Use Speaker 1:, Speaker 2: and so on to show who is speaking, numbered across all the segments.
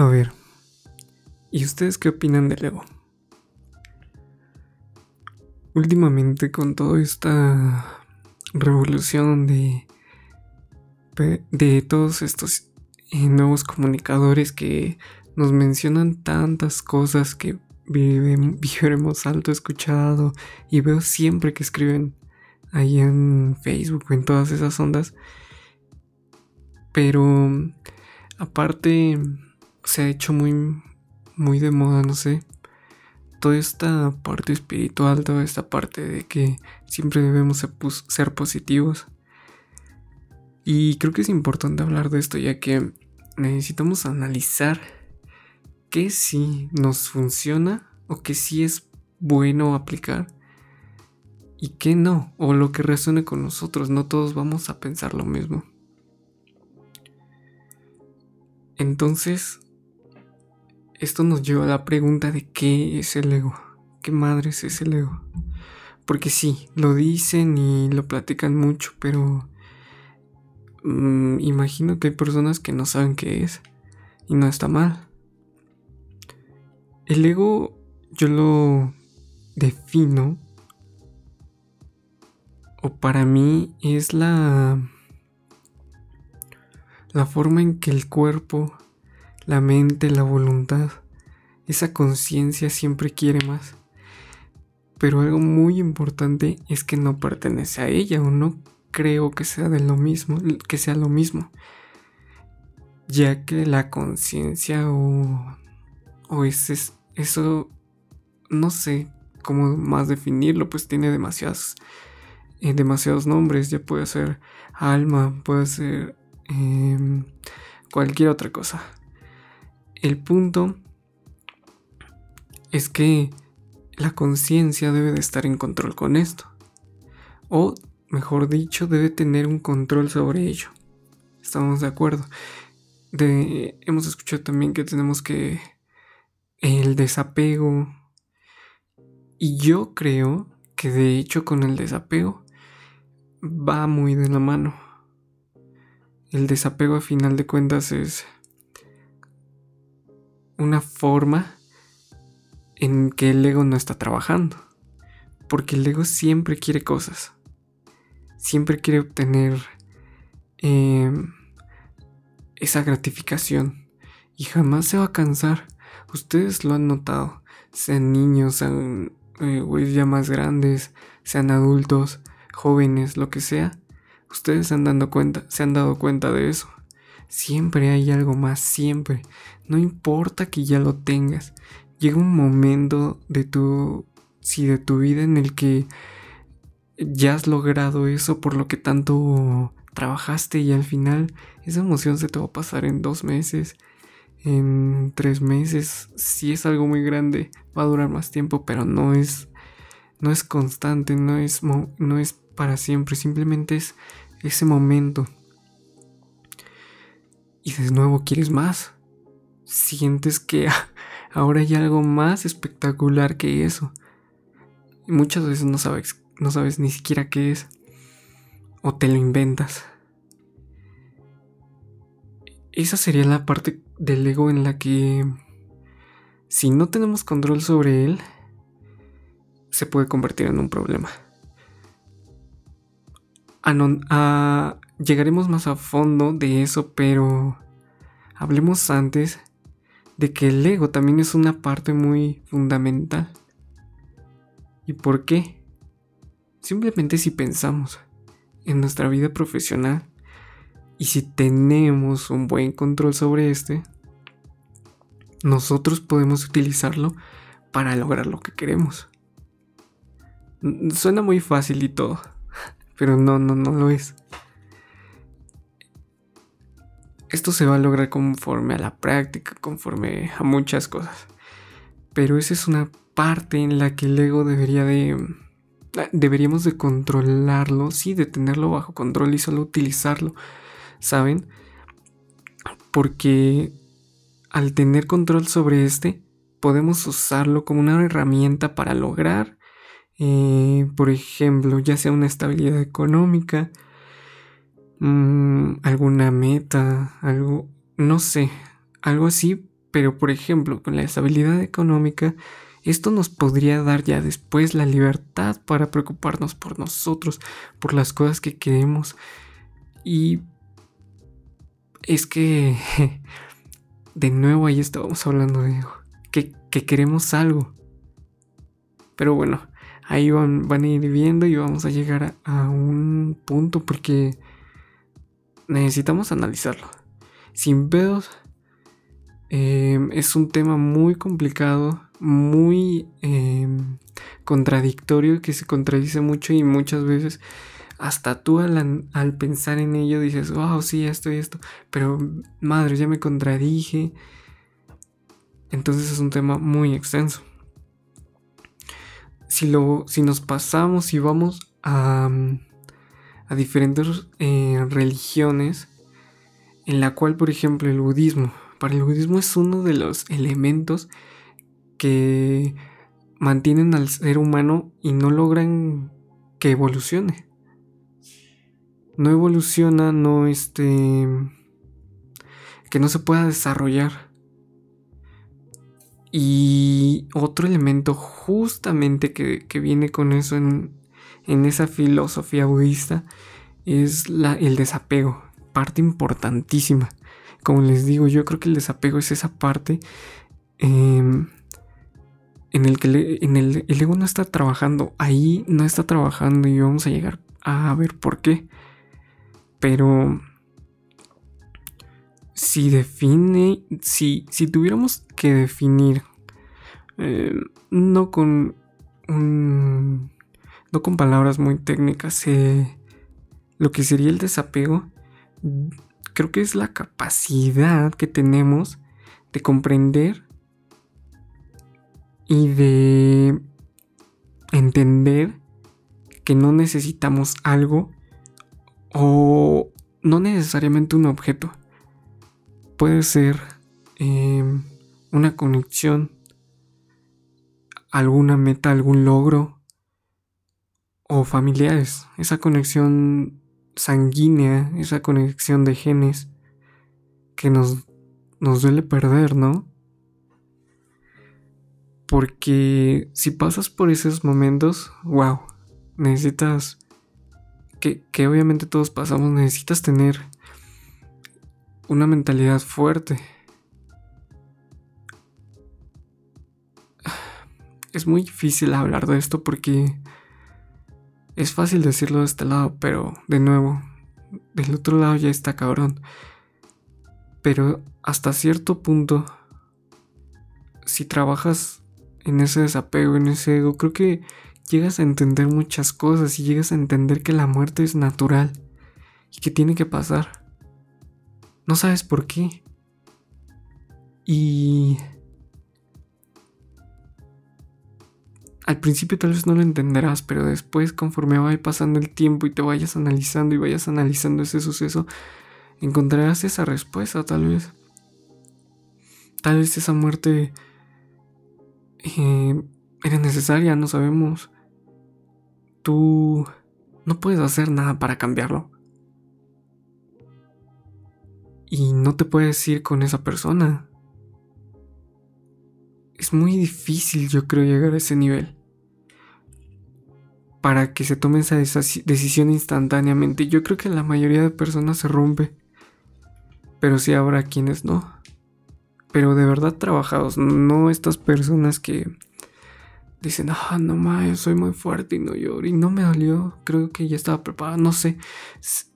Speaker 1: A ver, ¿y ustedes qué opinan del ego? Últimamente con toda esta revolución de, de todos estos eh, nuevos comunicadores que nos mencionan tantas cosas que viviremos alto escuchado y veo siempre que escriben ahí en Facebook en todas esas ondas. Pero aparte se ha hecho muy, muy de moda, no sé. Toda esta parte espiritual, toda esta parte de que siempre debemos ser positivos. Y creo que es importante hablar de esto ya que necesitamos analizar qué sí nos funciona o qué sí es bueno aplicar y qué no, o lo que resuene con nosotros. No todos vamos a pensar lo mismo. Entonces, esto nos lleva a la pregunta de qué es el ego. ¿Qué madres es el ego? Porque sí, lo dicen y lo platican mucho, pero mm, imagino que hay personas que no saben qué es y no está mal. El ego yo lo defino o para mí es la la forma en que el cuerpo la mente, la voluntad, esa conciencia siempre quiere más. Pero algo muy importante es que no pertenece a ella o no creo que sea de lo mismo, que sea lo mismo. Ya que la conciencia o, o ese, eso, no sé cómo más definirlo, pues tiene demasiados, eh, nombres. Ya puede ser alma, puede ser em, cualquier otra cosa. El punto es que la conciencia debe de estar en control con esto. O, mejor dicho, debe tener un control sobre ello. Estamos de acuerdo. hemos escuchado también que tenemos que... El desapego. Y yo creo que de hecho con el desapego va muy de la mano. El desapego a final de cuentas es una forma en que el ego no está trabajando. Porque el ego siempre quiere cosas. Siempre quiere obtener em, esa gratificación. Y jamás se va a cansar. Ustedes lo han notado. Sean niños, sean eh, ya más grandes, sean adultos, jóvenes, lo que sea. Ustedes se han, cuenta, se han dado cuenta de eso. Siempre hay algo más, siempre. No importa que ya lo tengas. Llega un momento de tu, si de tu vida en el que ya has logrado eso por lo que tanto trabajaste y al final esa emoción se te va a pasar en dos meses, en tres meses. Si es algo muy grande, va a durar más tiempo, pero no es, no es constante, no es, no es para siempre, simplemente es ese momento y de nuevo quieres más. Sientes que ahora hay algo más espectacular que eso. Y muchas veces no sabes, no sabes ni siquiera qué es. O te lo inventas. Esa sería la parte del ego en la que si no tenemos control sobre él, se puede convertir en un problema. a, Llegaremos más a fondo de eso, pero hablemos antes de que el ego también es una parte muy fundamental. ¿Y por qué? Simplemente si pensamos en nuestra vida profesional y si tenemos un buen control sobre este, nosotros podemos utilizarlo para lograr lo que queremos. Suena muy fácil y todo, pero no, no, no lo es. Esto se va a lograr conforme a la práctica, conforme a muchas cosas. Pero esa es una parte en la que el ego debería de... Deberíamos de controlarlo, sí, de tenerlo bajo control y solo utilizarlo, ¿saben? Porque al tener control sobre este, podemos usarlo como una herramienta para lograr, eh, por ejemplo, ya sea una estabilidad económica, Mm, alguna meta, algo, no sé, algo así Pero por ejemplo, con la estabilidad económica, esto nos podría dar ya después la libertad para preocuparnos por nosotros, por las cosas que queremos. Y es que, de nuevo ahí estábamos hablando de que, que queremos algo. Pero bueno, ahí van, van, a ir viendo y vamos a llegar a, un punto porque necesitamos analizarlo. Sin pedos, em, es un tema muy complicado, muy em, contradictorio, que se contradice mucho y muchas veces hasta tú al, pensar en ello dices, wow, sí, esto y esto, pero madre, ya me contradije. Entonces es un tema muy extenso. Si, lo, si nos pasamos y vamos a, a diferentes eh, religiones, en la cual, por ejemplo, el budismo, para el budismo es uno de los elementos que mantienen al ser humano y no logran que evolucione. No evoluciona, no este que no se pueda desarrollar. Y otro elemento justamente que, viene con eso en, en, esa filosofía budista es la, el desapego, parte importantísima. Como les digo, yo creo que el desapego es esa parte em, en el que en el, el ego no está trabajando, ahí no está trabajando y vamos a llegar a ver por qué. Pero si define, si, si tuviéramos que definir, eh, no con no con palabras muy técnicas, eh, lo que sería el desapego, creo que es la capacidad que tenemos de comprender y de entender que no necesitamos algo o no necesariamente un objeto. Puede ser em, una conexión, alguna meta, algún logro o familiares, esa conexión sanguínea, esa conexión de genes que nos, nos duele perder, ¿no? Porque si pasas por esos momentos, wow, necesitas, que, que obviamente todos pasamos, necesitas tener una mentalidad fuerte. Es muy difícil hablar de esto porque es fácil decirlo de este lado, pero de nuevo, del otro lado ya está cabrón. Pero hasta cierto punto, si trabajas en ese desapego, en ese ego, creo que llegas a entender muchas cosas y llegas a entender que la muerte es natural y que tiene que pasar. No sabes por qué. Y... Al principio tal vez no lo entenderás, pero después conforme vaya pasando el tiempo y te vayas analizando y vayas analizando ese suceso, encontrarás esa respuesta tal vez. Tal vez esa muerte eh, era necesaria, no sabemos. Tú no puedes hacer nada para cambiarlo y no te puedes ir con esa persona. Es muy difícil, yo creo, llegar a ese nivel. Para que se tome esa decisión instantáneamente. Yo creo que la mayoría de personas se rompe. Pero sí habrá quienes no. Pero de verdad trabajados, no estas personas que dicen, ah, no más, soy muy fuerte y no lloro y no me dolió, creo que ya estaba preparado, no sé.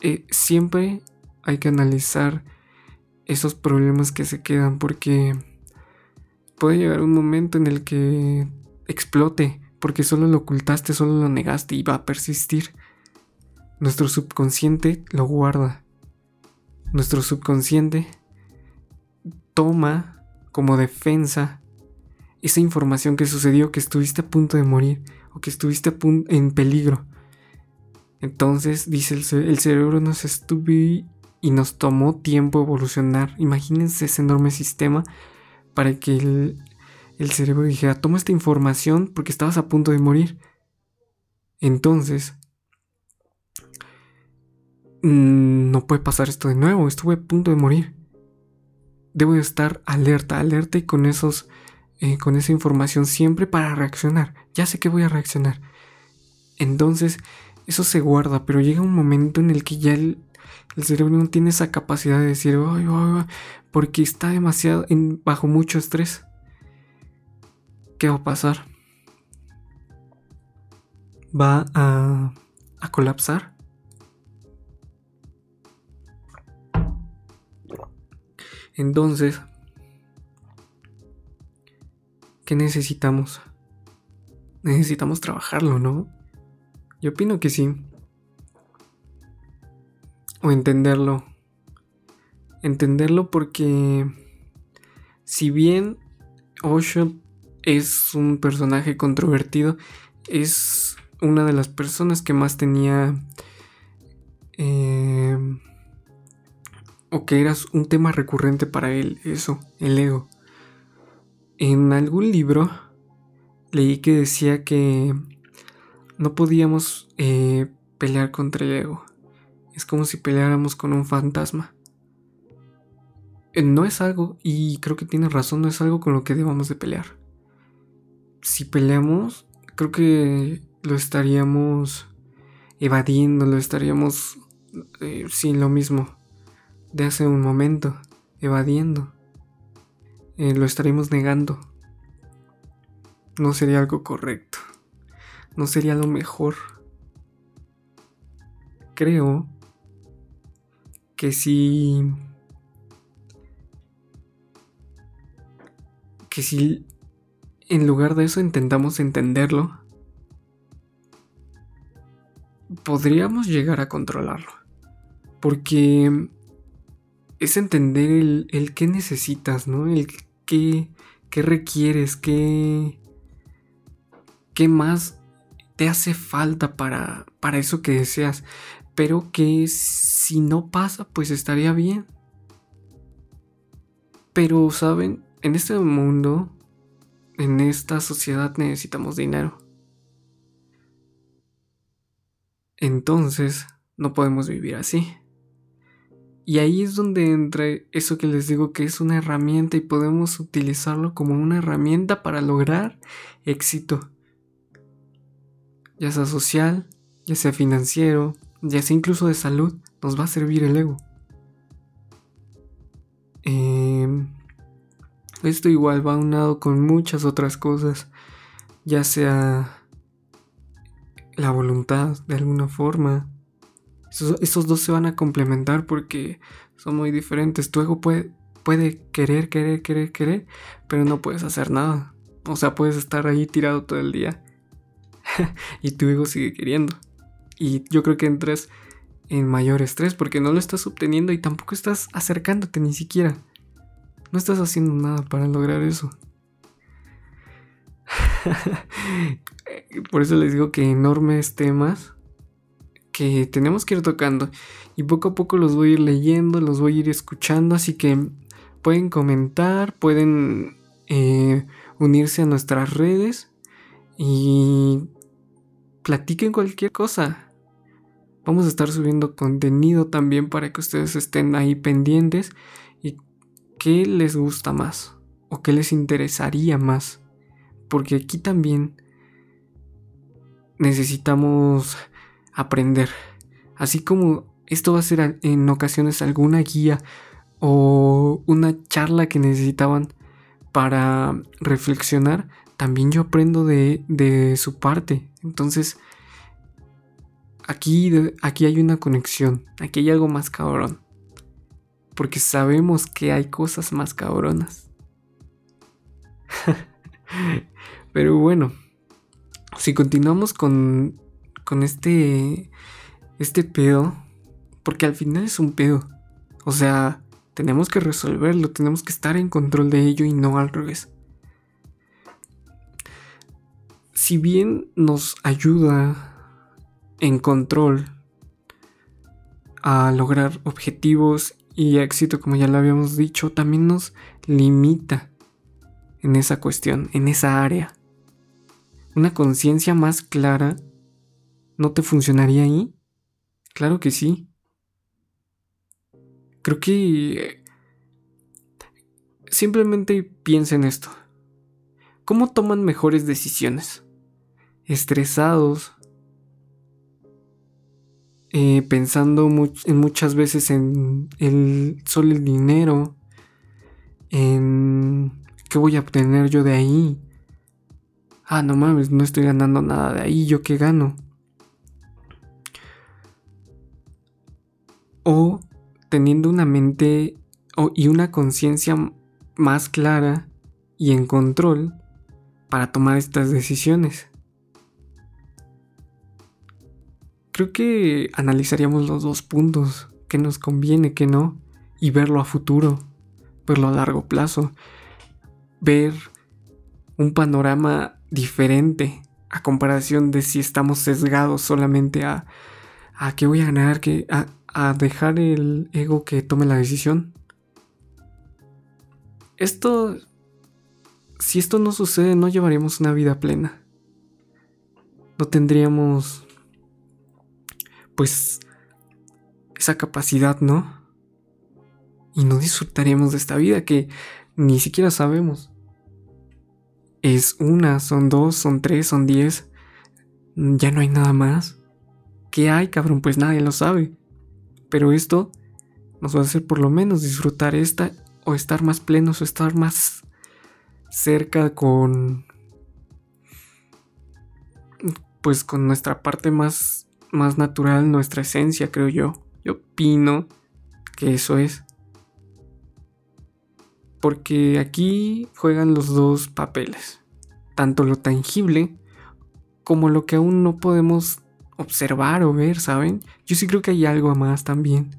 Speaker 1: Eh, siempre hay que analizar esos problemas que se quedan porque puede llegar un momento en el que explote porque solo lo ocultaste, solo lo negaste y va a persistir. Nuestro subconsciente lo guarda. Nuestro subconsciente toma como defensa esa información que sucedió, que estuviste a punto de morir o que estuviste en peligro. Entonces, dice el, cerebro nos estuve y nos tomó tiempo evolucionar. Imagínense ese enorme sistema para que el, cerebro dijera, toma esta información porque estabas a punto de morir. Entonces, mm, no puede pasar esto de nuevo, estuve a punto de morir. debo estar alerta, alerta y con esos, eh, con esa información siempre para reaccionar. Ya sé que voy a reaccionar. Entonces, eso se guarda, pero llega un momento en el que ya el, cerebro no tiene esa capacidad de decir, porque está demasiado en, bajo mucho estrés. ¿Qué va a pasar? Va a, a colapsar. Entonces, ¿qué necesitamos? Necesitamos trabajarlo, ¿no? Yo opino que sí. O entenderlo. Entenderlo porque si bien Osho es un personaje controvertido, es una de las personas que más tenía... Eh, o que era un tema recurrente para él, eso, el ego. En algún libro leí que decía que no podíamos eh, pelear contra el ego. Es como si peleáramos con un fantasma. Eh, no es algo, y creo que tiene razón, no es algo con lo que debamos de pelear. Si peleamos, creo que lo estaríamos evadiendo, lo estaríamos eh, sin lo mismo de hace un momento, evadiendo. lo estaríamos negando. No sería algo correcto no sería lo mejor. Creo que si... Que si en lugar de eso intentamos entenderlo, podríamos llegar a controlarlo. Porque es entender el, el qué necesitas, ¿no? El qué, qué requieres, qué, qué más te hace falta para, para eso que deseas, pero que si no pasa, pues estaría bien. Pero, ¿saben? En este mundo, en esta sociedad necesitamos dinero. Entonces, no podemos vivir así. Y ahí es donde entra eso que les digo que es una herramienta y podemos utilizarlo como una herramienta para lograr éxito ya sea social, ya sea financiero, ya sea incluso de salud, nos va a servir el ego. Esto igual va unado con muchas otras cosas, ya sea la voluntad de alguna forma. Esos, dos se van a complementar porque son muy diferentes. Tu ego puede, puede querer, querer, querer, querer, pero no puedes hacer nada. O sea, puedes estar ahí tirado todo el día y tu ego sigue queriendo. Y yo creo que entras en mayor estrés porque no lo estás obteniendo y tampoco estás acercándote ni siquiera. No estás haciendo nada para lograr eso. Por eso les digo que enormes temas que tenemos que ir tocando y poco a poco los voy a ir leyendo, los voy a ir escuchando, así que pueden comentar, pueden eh, unirse a nuestras redes y platiquen cualquier cosa. Vamos a estar subiendo contenido también para que ustedes estén ahí pendientes qué les gusta más o qué les interesaría más. Porque aquí también necesitamos aprender. Así como esto va a ser en ocasiones alguna guía o una charla que necesitaban para reflexionar, también yo aprendo de, de su parte. Entonces, aquí, aquí hay una conexión, aquí hay algo más cabrón. Porque sabemos que hay cosas más cabronas. Pero bueno, si continuamos con, con este, este pedo, porque al final es un pedo. O sea, tenemos que resolverlo, tenemos que estar en control de ello y no al revés si bien nos ayuda en control a lograr objetivos y éxito, como ya lo habíamos dicho, también nos limita en esa cuestión, en esa área. Una conciencia más clara no te funcionaría ahí? Claro que sí. Creo que simplemente piensa en esto. ¿Cómo toman mejores decisiones? Estresados, eh, pensando en muchas veces en el, solo el dinero, en qué voy a obtener yo de ahí. Ah, no mames, no estoy ganando nada de ahí, ¿yo qué gano? O teniendo una mente y una conciencia más clara y en control para tomar estas decisiones. Creo que analizaríamos los dos puntos, qué nos conviene, qué no, y verlo a futuro, verlo a largo plazo, ver un panorama diferente a comparación de si estamos sesgados solamente a, a qué voy a ganar, que, a, a dejar el ego que tome la decisión. Esto si esto no sucede, no llevaríamos una vida plena. No tendríamos, pues, esa capacidad, ¿no? Y no disfrutaríamos de esta vida que ni siquiera sabemos. Es una, son dos, son tres, son diez. Ya no hay nada más. ¿Qué hay, cabrón? Pues nadie lo sabe. Pero esto nos va a hacer por lo menos disfrutar esta o estar más plenos o estar más cerca con pues con nuestra parte más más natural, nuestra esencia, creo yo. Yo opino que eso es. Porque aquí juegan los dos papeles, tanto lo tangible como lo que aún no podemos observar o ver, ¿saben? Yo sí creo que hay algo más también.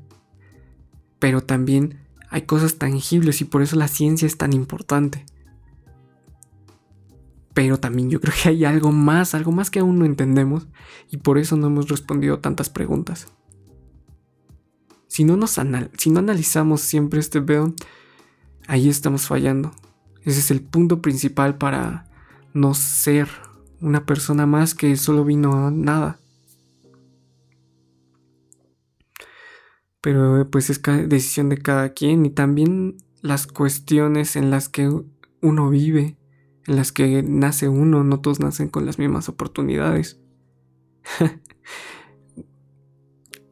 Speaker 1: Pero también hay cosas tangibles y por eso la ciencia es tan importante. Pero también yo creo que hay algo más, algo más que aún no entendemos y por eso no hemos respondido tantas preguntas. Si no, nos si no analizamos siempre este veo, ahí estamos fallando. Ese es el punto principal para no ser una persona más que solo vino a nada. Pero pues es decisión de cada quien y también las cuestiones en las que uno vive en las que nace uno, no todos nacen con las mismas oportunidades.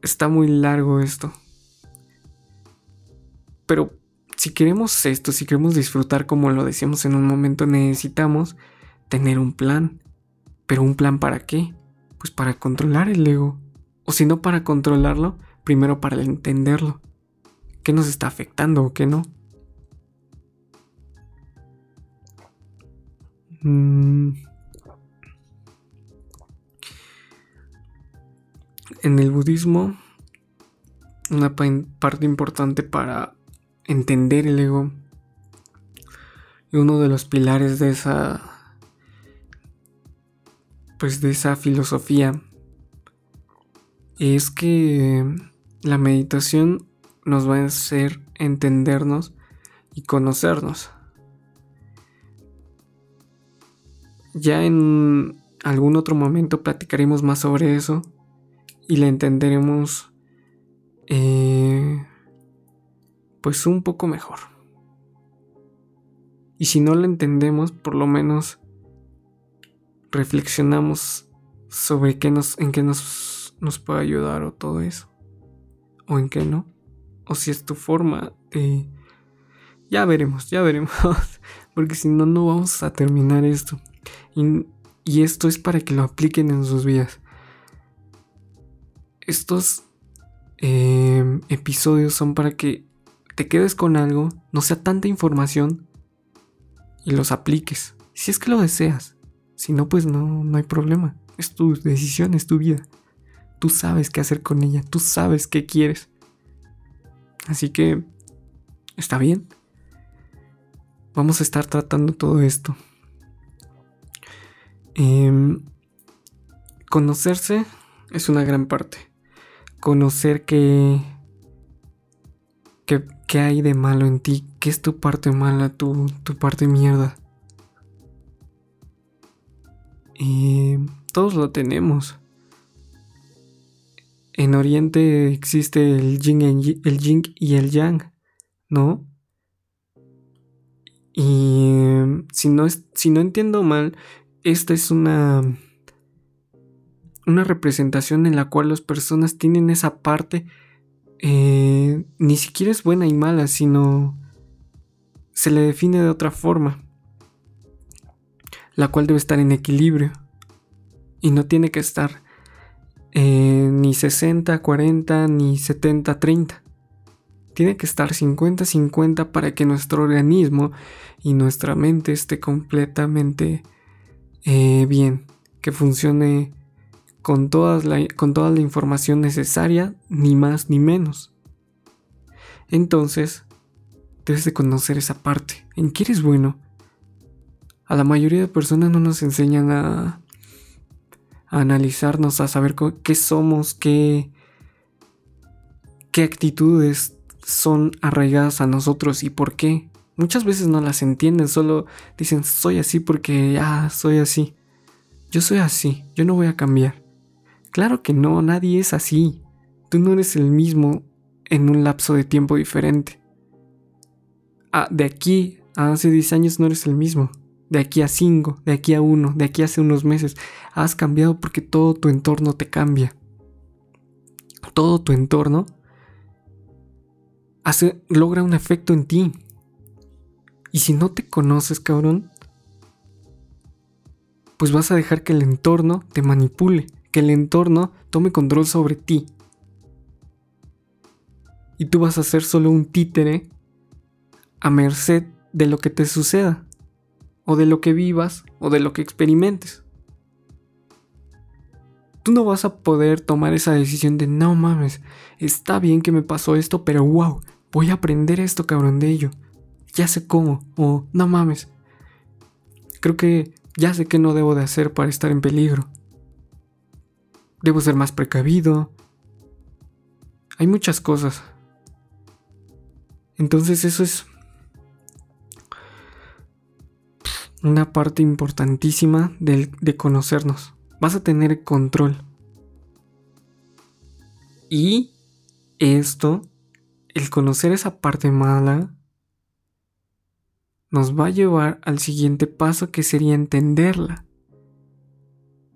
Speaker 1: Está muy largo esto. Pero si queremos esto, si queremos disfrutar como lo decíamos en un momento, necesitamos tener un plan. ¿Pero un plan para qué? Pues para controlar el ego. O si no para controlarlo, primero para entenderlo. ¿Qué nos está afectando o qué no? En el budismo, una parte importante para entender el ego y uno de los pilares de esa pues de esa filosofía es que la meditación nos va a hacer entendernos y conocernos. Ya en algún otro momento platicaremos más sobre eso y la entenderemos eh, pues un poco mejor. Y si no la entendemos, por lo menos reflexionamos sobre qué nos, en qué nos, nos puede ayudar o todo eso. O en qué no. O si es tu forma de... Ya veremos, ya veremos. Porque si no, no vamos a terminar esto. Y, esto es para que lo apliquen en sus vidas. Estos em, episodios son para que te quedes con algo, no sea tanta información y los apliques. Si es que lo deseas. Si no, pues no, no hay problema. Es tu decisión, es tu vida. Tú sabes qué hacer con ella, tú sabes qué quieres. Así que está bien. Vamos a estar tratando todo esto. Em, conocerse es una gran parte. Conocer que, que, hay de malo en ti, qué es tu parte mala, tu, tu parte mierda. Y todos lo tenemos. En Oriente existe el yin, el yin y el yang, ¿no? Y si no, si no entiendo mal, esta es una, una representación en la cual las personas tienen esa parte, eh, ni siquiera es buena y mala, sino se le define de otra forma, la cual debe estar en equilibrio y no tiene que estar eh, ni 60, 40, ni 70, 30. Tiene que estar 50-50 para que nuestro organismo y nuestra mente esté completamente eh, bien, que funcione con, con toda la información necesaria, ni más ni menos. Entonces, debes de conocer esa parte. ¿En qué eres bueno? A la mayoría de personas no nos enseñan a, a analizarnos, a saber qué somos, qué, qué actitudes son arraigadas a nosotros y por qué. Muchas veces no las entienden, solo dicen soy así porque ya soy así. Yo soy así, yo no voy a cambiar. Claro que no, nadie es así. Tú no eres el mismo en un lapso de tiempo diferente. Ah, de aquí a hace 10 años no eres el mismo. De aquí a 5, de aquí a 1, de aquí a hace unos meses. Has cambiado porque todo tu entorno te cambia. Todo tu entorno logra un efecto en ti. Y si no te conoces, cabrón, pues vas a dejar que el entorno te manipule, que el entorno tome control sobre ti. Y tú vas a ser solo un títere a merced de lo que te suceda, o de lo que vivas, o de lo que experimentes. Tú no vas a poder tomar esa decisión de no mames, está bien que me pasó esto, pero wow, voy a aprender esto, cabrón, de ello. Ya sé cómo. O, no mames. Creo que ya sé qué no debo de hacer para estar en peligro. Debo ser más precavido. Hay muchas cosas. Entonces eso es una parte importantísima de, de conocernos. Vas a tener control. Y esto el conocer esa parte mala nos va a llevar al siguiente paso que sería entenderla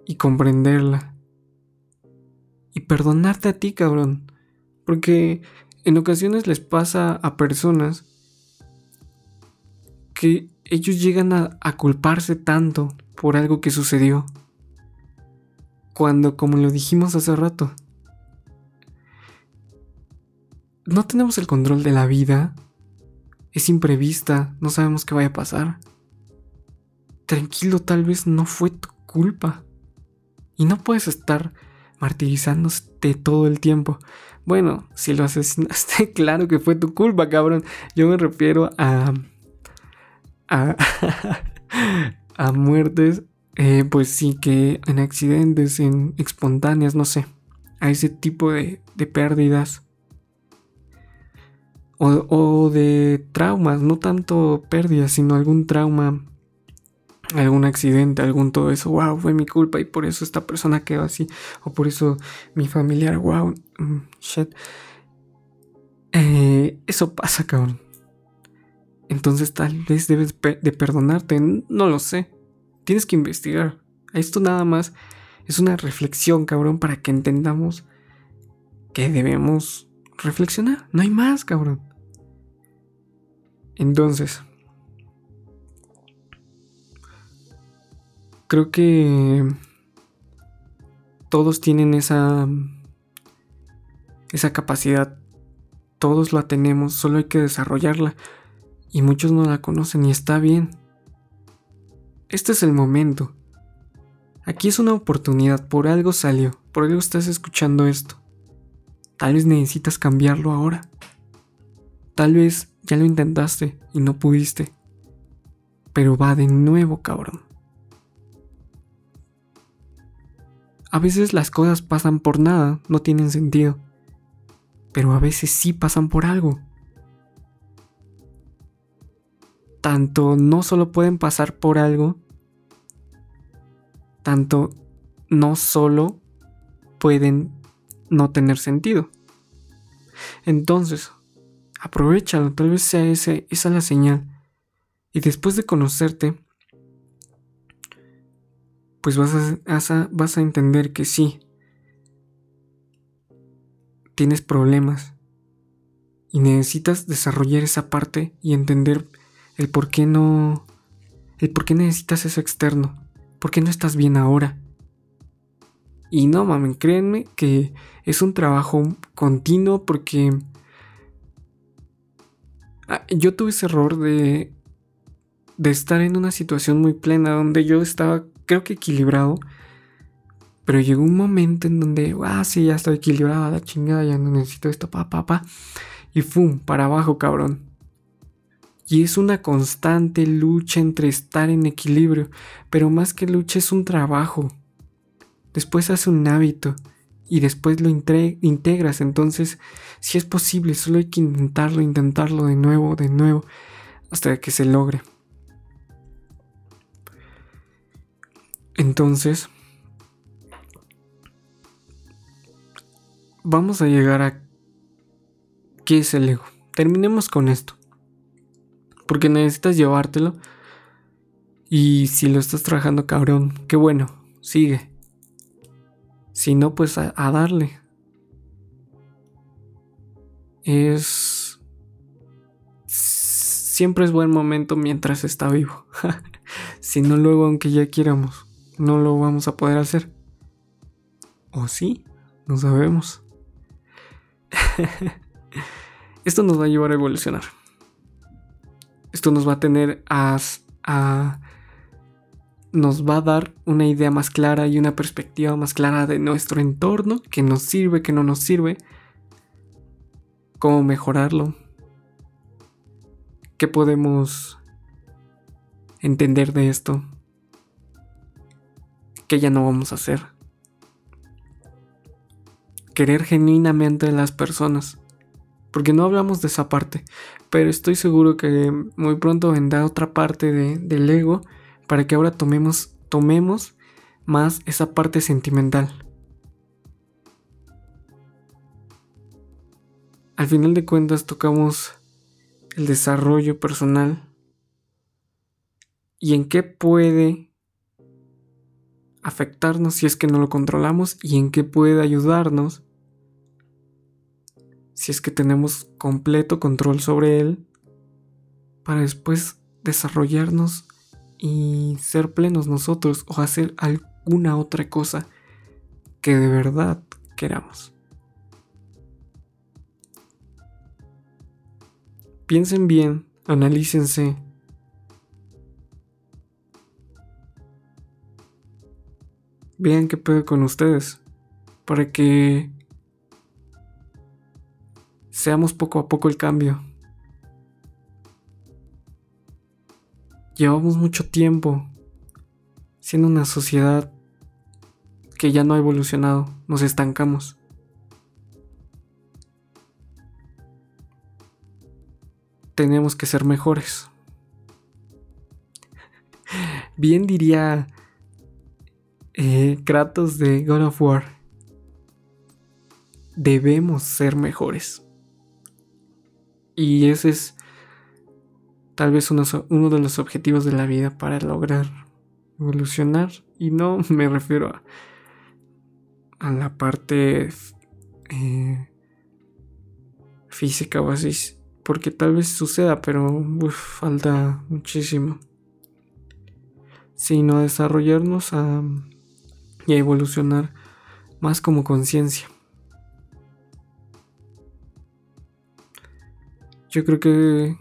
Speaker 1: y comprenderla. Y perdonarte a ti, cabrón. Porque en ocasiones les pasa a personas que ellos llegan a, a, culparse tanto por algo que sucedió. Cuando, como lo dijimos hace rato, no tenemos el control de la vida. Es imprevista, no sabemos qué vaya a pasar. Tranquilo, tal vez no fue tu culpa. Y no puedes estar martirizándote todo el tiempo. Bueno, si lo asesinaste, claro que fue tu culpa, cabrón. Yo me refiero a. a. a muertes. Eh, pues sí, que en accidentes, en espontáneas, no sé. A ese tipo de, de pérdidas o, de traumas, no tanto pérdidas, sino algún trauma, algún accidente, algún todo eso, wow, fue mi culpa y por eso esta persona quedó así, o por eso mi familiar, wow, mm, shit. Eh, eso pasa, cabrón. Entonces tal vez debes de perdonarte, no lo sé. Tienes que investigar. Esto nada más es una reflexión, cabrón, para que entendamos que debemos reflexionar. No hay más, cabrón. Entonces, creo que todos tienen esa esa capacidad. Todos la tenemos, solo hay que desarrollarla y muchos no la conocen y está bien. Este es el momento. Aquí es una oportunidad, por algo salió, por algo estás escuchando esto. Tal vez necesitas cambiarlo ahora. Tal vez ya lo intentaste y no pudiste. Pero va de nuevo, cabrón. A veces las cosas pasan por nada, no tienen sentido. Pero a veces sí pasan por algo. Tanto no solo pueden pasar por algo, tanto no solo pueden no tener sentido. Entonces, Aprovechalo, tal vez sea ese, esa la señal. Y después de conocerte, pues vas a, vas a entender que sí, tienes problemas y necesitas desarrollar esa parte y entender el por qué no, el por qué necesitas eso externo, por qué no estás bien ahora. Y no mamen, créanme que es un trabajo continuo porque yo tuve ese error de de estar en una situación muy plena donde yo estaba creo que equilibrado pero llegó un momento en donde, ah, sí, ya estoy equilibrada, la chingada, ya no necesito esto, pa, pa, pa. Y ¡fum! Para abajo, cabrón. Y es una constante lucha entre estar en equilibrio, pero más que lucha es un trabajo. Después hace un hábito y después lo integras. Entonces, si es posible, solo hay que intentarlo, intentarlo de nuevo, de nuevo, hasta que se logre. Entonces, vamos a llegar a qué es el ego. Terminemos con esto. Porque necesitas llevártelo. Y si lo estás trabajando cabrón, qué bueno, sigue. Si no, pues a, darle. Es... Siempre es buen momento mientras está vivo. si no, luego aunque ya quieramos, no lo vamos a poder hacer. ¿O sí? No sabemos. Esto nos va a llevar a evolucionar. Esto nos va a tener a, a, nos va a dar una idea más clara y una perspectiva más clara de nuestro entorno, que nos sirve, que no nos sirve, cómo mejorarlo, qué podemos entender de esto, qué ya no vamos a hacer querer genuinamente a las personas. Porque no hablamos de esa parte, pero estoy seguro que muy pronto vendrá otra parte de, del ego para que ahora tomemos, tomemos más esa parte sentimental. Al final de cuentas tocamos el desarrollo personal y en qué puede afectarnos si es que no lo controlamos y en qué puede ayudarnos si es que tenemos completo control sobre él, para después desarrollarnos y ser plenos nosotros o hacer alguna otra cosa que de verdad queramos. Piensen bien, analícense. Vean qué puedo con ustedes para que seamos poco a poco el cambio. Llevamos mucho tiempo siendo una sociedad que ya no ha evolucionado, nos estancamos. Tenemos que ser mejores. Bien diría eh, Kratos de God of War. Debemos ser mejores. Y ese es tal vez uno, de los objetivos de la vida para lograr evolucionar. Y no me refiero a, a la parte eh, física o así, porque tal vez suceda, pero falta muchísimo. Sino desarrollarnos a, y a evolucionar más como conciencia. Yo creo que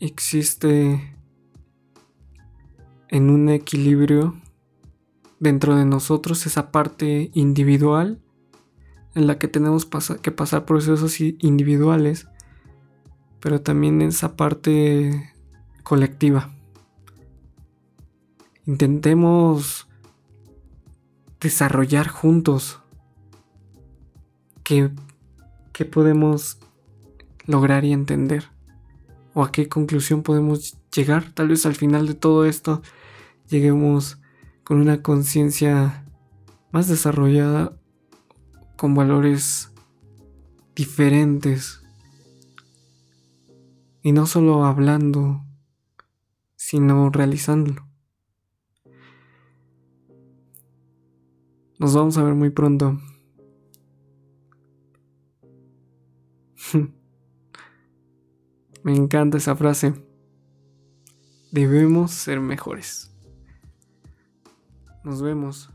Speaker 1: existe en un equilibrio dentro de nosotros esa parte individual en la que tenemos que pasar procesos individuales, pero también esa parte colectiva. Intentemos desarrollar juntos qué podemos lograr y entender o a qué conclusión podemos llegar. Tal vez al final de todo esto lleguemos con una conciencia más desarrollada, con valores diferentes Y no solo hablando, sino realizándolo. Nos vamos a ver muy pronto. Me encanta esa frase. Debemos ser mejores. Nos vemos.